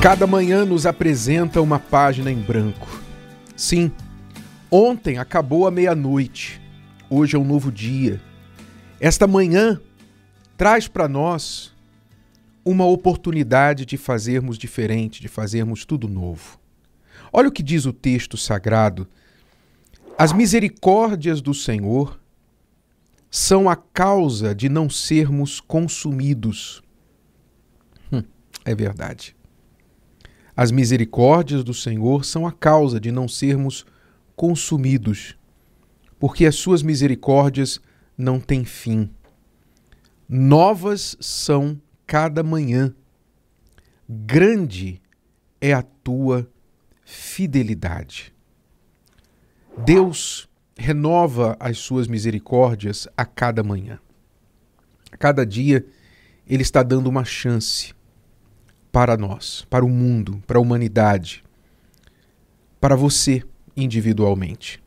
Cada manhã nos apresenta uma página em branco. Sim, ontem acabou a meia-noite, hoje é um novo dia. Esta manhã traz para nós uma oportunidade de fazermos diferente, de fazermos tudo novo. Olha o que diz o texto sagrado. As misericórdias do Senhor são a causa de não sermos consumidos. Hum, é verdade. As misericórdias do Senhor são a causa de não sermos consumidos, porque as suas misericórdias não têm fim. Novas são cada manhã. Grande é a tua fidelidade. Deus renova as suas misericórdias a cada manhã. A cada dia, Ele está dando uma chance para nós, para o mundo, para a humanidade, para você individualmente.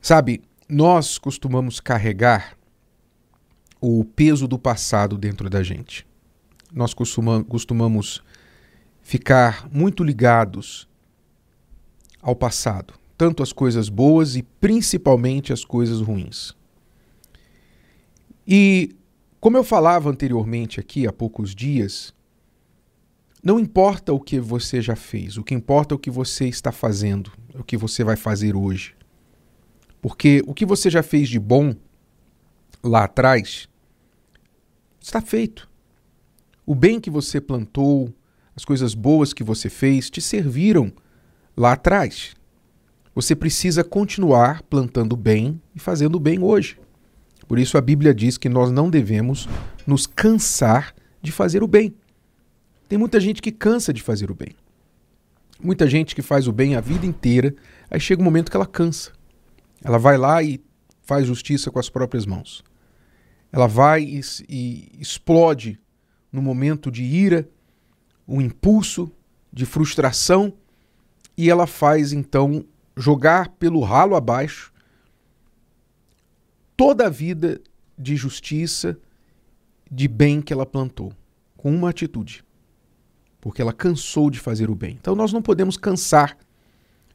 Sabe, nós costumamos carregar o peso do passado dentro da gente. Nós costumamos ficar muito ligados ao passado, tanto as coisas boas e principalmente as coisas ruins. E, como eu falava anteriormente aqui há poucos dias, não importa o que você já fez, o que importa é o que você está fazendo, é o que você vai fazer hoje. Porque o que você já fez de bom lá atrás está feito. O bem que você plantou, as coisas boas que você fez te serviram lá atrás. Você precisa continuar plantando bem e fazendo bem hoje. Por isso a Bíblia diz que nós não devemos nos cansar de fazer o bem. Tem muita gente que cansa de fazer o bem. Muita gente que faz o bem a vida inteira, aí chega um momento que ela cansa. Ela vai lá e faz justiça com as próprias mãos. Ela vai e, e explode no momento de ira, um impulso de frustração, e ela faz então jogar pelo ralo abaixo toda a vida de justiça, de bem que ela plantou, com uma atitude porque ela cansou de fazer o bem. Então nós não podemos cansar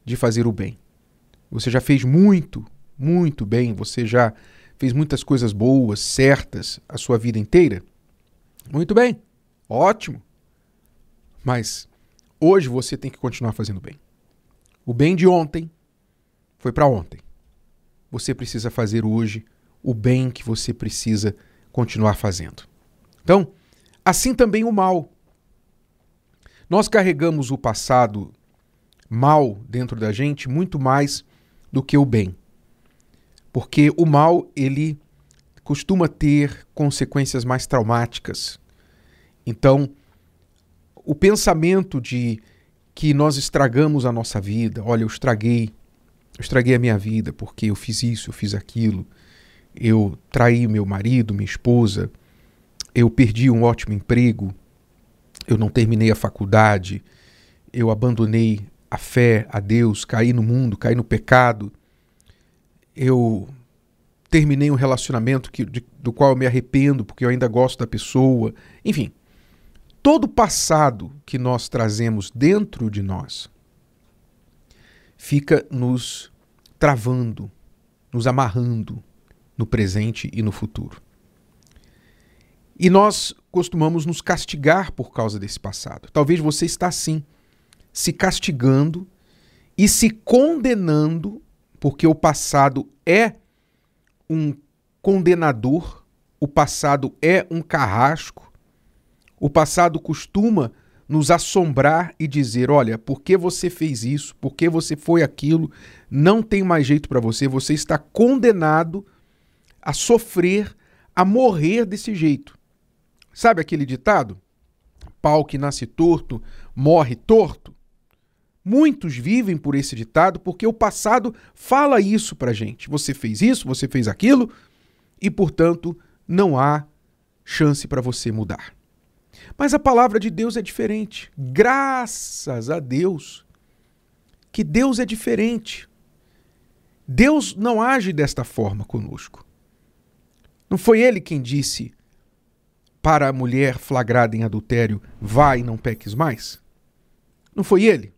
de fazer o bem. Você já fez muito, muito bem, você já fez muitas coisas boas, certas a sua vida inteira? Muito bem, ótimo. Mas hoje você tem que continuar fazendo bem. O bem de ontem foi para ontem. Você precisa fazer hoje o bem que você precisa continuar fazendo. Então, assim também o mal. Nós carregamos o passado mal dentro da gente muito mais do que o bem. Porque o mal, ele costuma ter consequências mais traumáticas. Então, o pensamento de que nós estragamos a nossa vida, olha, eu estraguei, eu estraguei a minha vida porque eu fiz isso, eu fiz aquilo, eu traí meu marido, minha esposa, eu perdi um ótimo emprego, eu não terminei a faculdade, eu abandonei a fé, a Deus, caí no mundo, caí no pecado, eu terminei um relacionamento que, de, do qual eu me arrependo porque eu ainda gosto da pessoa. Enfim, todo o passado que nós trazemos dentro de nós fica nos travando, nos amarrando no presente e no futuro. E nós costumamos nos castigar por causa desse passado. Talvez você está assim, se castigando e se condenando, porque o passado é um condenador, o passado é um carrasco, o passado costuma nos assombrar e dizer: olha, por que você fez isso? Por que você foi aquilo? Não tem mais jeito para você, você está condenado a sofrer, a morrer desse jeito. Sabe aquele ditado? Pau que nasce torto, morre torto? Muitos vivem por esse ditado porque o passado fala isso pra gente. Você fez isso, você fez aquilo e, portanto, não há chance para você mudar. Mas a palavra de Deus é diferente. Graças a Deus que Deus é diferente. Deus não age desta forma conosco. Não foi ele quem disse: para a mulher flagrada em adultério: vai e não peques mais? Não foi ele?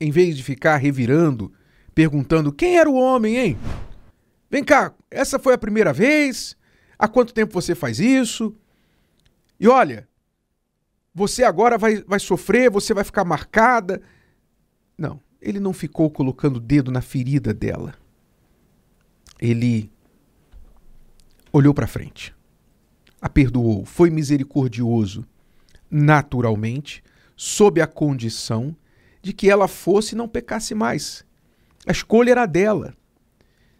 Em vez de ficar revirando, perguntando quem era o homem, hein? Vem cá, essa foi a primeira vez? Há quanto tempo você faz isso? E olha, você agora vai, vai sofrer, você vai ficar marcada. Não, ele não ficou colocando o dedo na ferida dela. Ele olhou para frente, a perdoou, foi misericordioso, naturalmente, sob a condição de que ela fosse e não pecasse mais. A escolha era dela.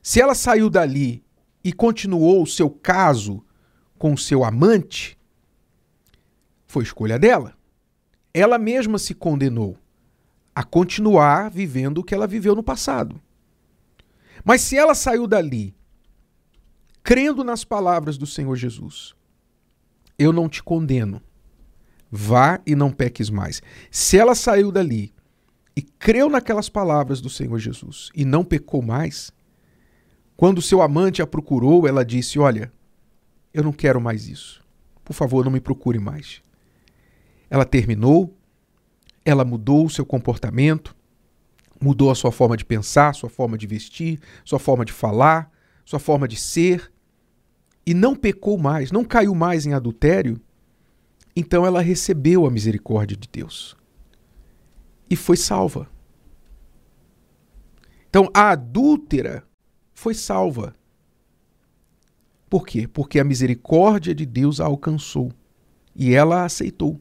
Se ela saiu dali e continuou o seu caso com o seu amante, foi escolha dela. Ela mesma se condenou a continuar vivendo o que ela viveu no passado. Mas se ela saiu dali crendo nas palavras do Senhor Jesus, eu não te condeno. Vá e não peques mais. Se ela saiu dali e creu naquelas palavras do Senhor Jesus e não pecou mais, quando seu amante a procurou, ela disse: Olha, eu não quero mais isso. Por favor, não me procure mais. Ela terminou, ela mudou o seu comportamento, mudou a sua forma de pensar, sua forma de vestir, sua forma de falar, sua forma de ser, e não pecou mais, não caiu mais em adultério, então ela recebeu a misericórdia de Deus e foi salva. Então a adúltera foi salva. Por quê? Porque a misericórdia de Deus a alcançou e ela a aceitou.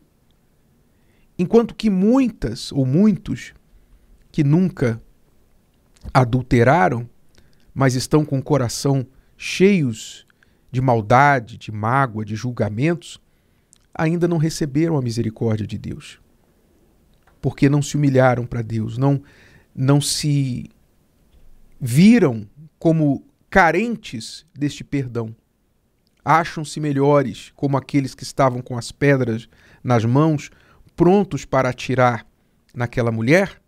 Enquanto que muitas ou muitos que nunca adulteraram, mas estão com o coração cheios de maldade, de mágoa, de julgamentos, ainda não receberam a misericórdia de Deus. Porque não se humilharam para Deus, não, não se viram como carentes deste perdão. Acham-se melhores, como aqueles que estavam com as pedras nas mãos, prontos para atirar naquela mulher,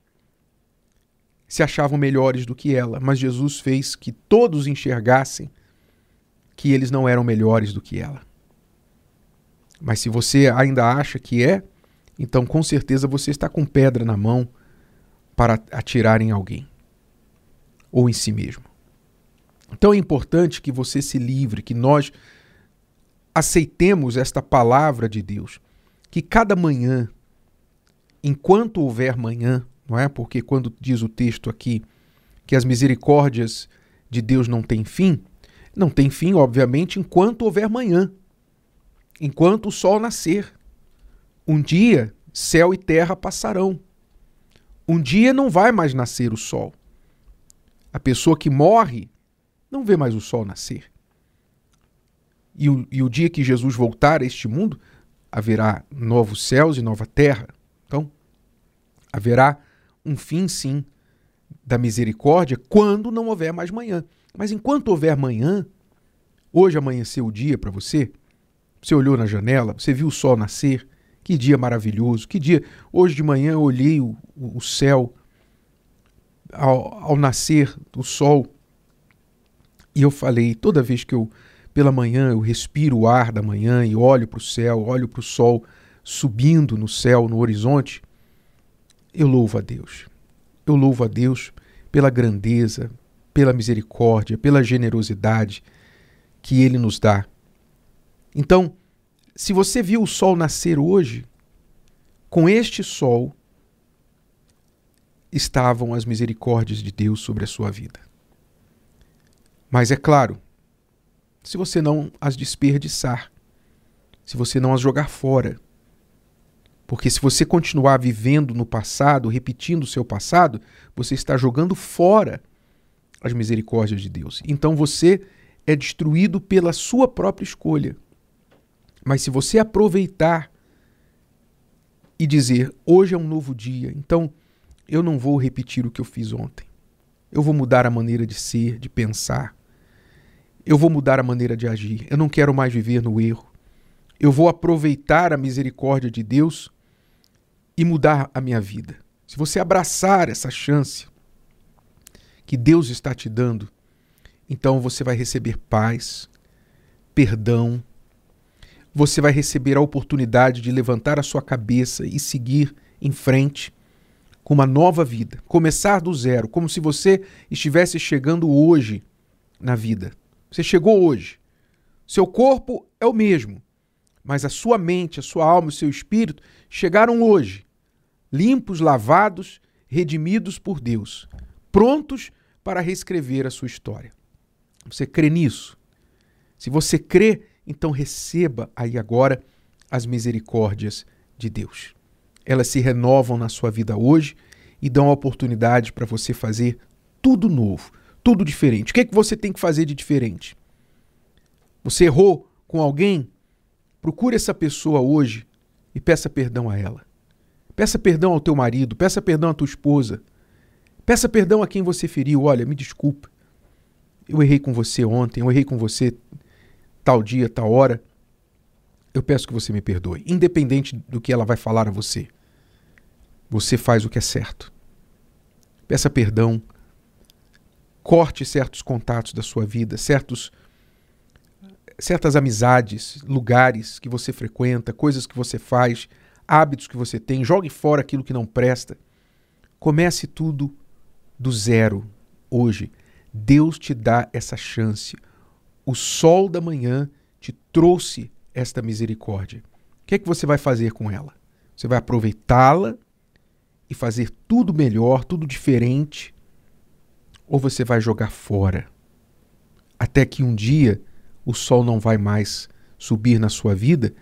se achavam melhores do que ela, mas Jesus fez que todos enxergassem que eles não eram melhores do que ela. Mas se você ainda acha que é, então com certeza você está com pedra na mão para atirar em alguém ou em si mesmo. Então é importante que você se livre, que nós aceitemos esta palavra de Deus, que cada manhã, enquanto houver manhã, não é? Porque quando diz o texto aqui que as misericórdias de Deus não têm fim, não tem fim, obviamente, enquanto houver manhã, enquanto o sol nascer. Um dia, céu e terra passarão. Um dia não vai mais nascer o sol. A pessoa que morre não vê mais o sol nascer. E o, e o dia que Jesus voltar a este mundo, haverá novos céus e nova terra. Então, haverá um fim, sim, da misericórdia quando não houver mais manhã. Mas enquanto houver manhã, hoje amanheceu o dia para você, você olhou na janela, você viu o sol nascer, que dia maravilhoso, que dia. Hoje de manhã eu olhei o, o céu ao, ao nascer do sol e eu falei, toda vez que eu, pela manhã, eu respiro o ar da manhã e olho para o céu, olho para o sol subindo no céu, no horizonte, eu louvo a Deus. Eu louvo a Deus pela grandeza, pela misericórdia, pela generosidade que ele nos dá. Então, se você viu o sol nascer hoje, com este sol estavam as misericórdias de Deus sobre a sua vida. Mas é claro, se você não as desperdiçar, se você não as jogar fora, porque se você continuar vivendo no passado, repetindo o seu passado, você está jogando fora as misericórdias de Deus. Então você é destruído pela sua própria escolha. Mas se você aproveitar e dizer: hoje é um novo dia, então eu não vou repetir o que eu fiz ontem. Eu vou mudar a maneira de ser, de pensar. Eu vou mudar a maneira de agir. Eu não quero mais viver no erro. Eu vou aproveitar a misericórdia de Deus e mudar a minha vida. Se você abraçar essa chance, que Deus está te dando, então você vai receber paz, perdão, você vai receber a oportunidade de levantar a sua cabeça e seguir em frente com uma nova vida, começar do zero, como se você estivesse chegando hoje na vida. Você chegou hoje. Seu corpo é o mesmo, mas a sua mente, a sua alma, o seu espírito chegaram hoje, limpos, lavados, redimidos por Deus, prontos para reescrever a sua história. Você crê nisso? Se você crê, então receba aí agora as misericórdias de Deus. Elas se renovam na sua vida hoje e dão a oportunidade para você fazer tudo novo, tudo diferente. O que é que você tem que fazer de diferente? Você errou com alguém? Procure essa pessoa hoje e peça perdão a ela. Peça perdão ao teu marido, peça perdão à tua esposa. Peça perdão a quem você feriu. Olha, me desculpa. Eu errei com você ontem, eu errei com você tal dia, tal hora, eu peço que você me perdoe, independente do que ela vai falar a você. Você faz o que é certo. Peça perdão. Corte certos contatos da sua vida, certos certas amizades, lugares que você frequenta, coisas que você faz, hábitos que você tem, jogue fora aquilo que não presta. Comece tudo do zero hoje. Deus te dá essa chance o sol da manhã te trouxe esta misericórdia. O que é que você vai fazer com ela? Você vai aproveitá-la e fazer tudo melhor, tudo diferente? Ou você vai jogar fora? Até que um dia o sol não vai mais subir na sua vida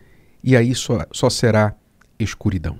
e aí só, só será escuridão.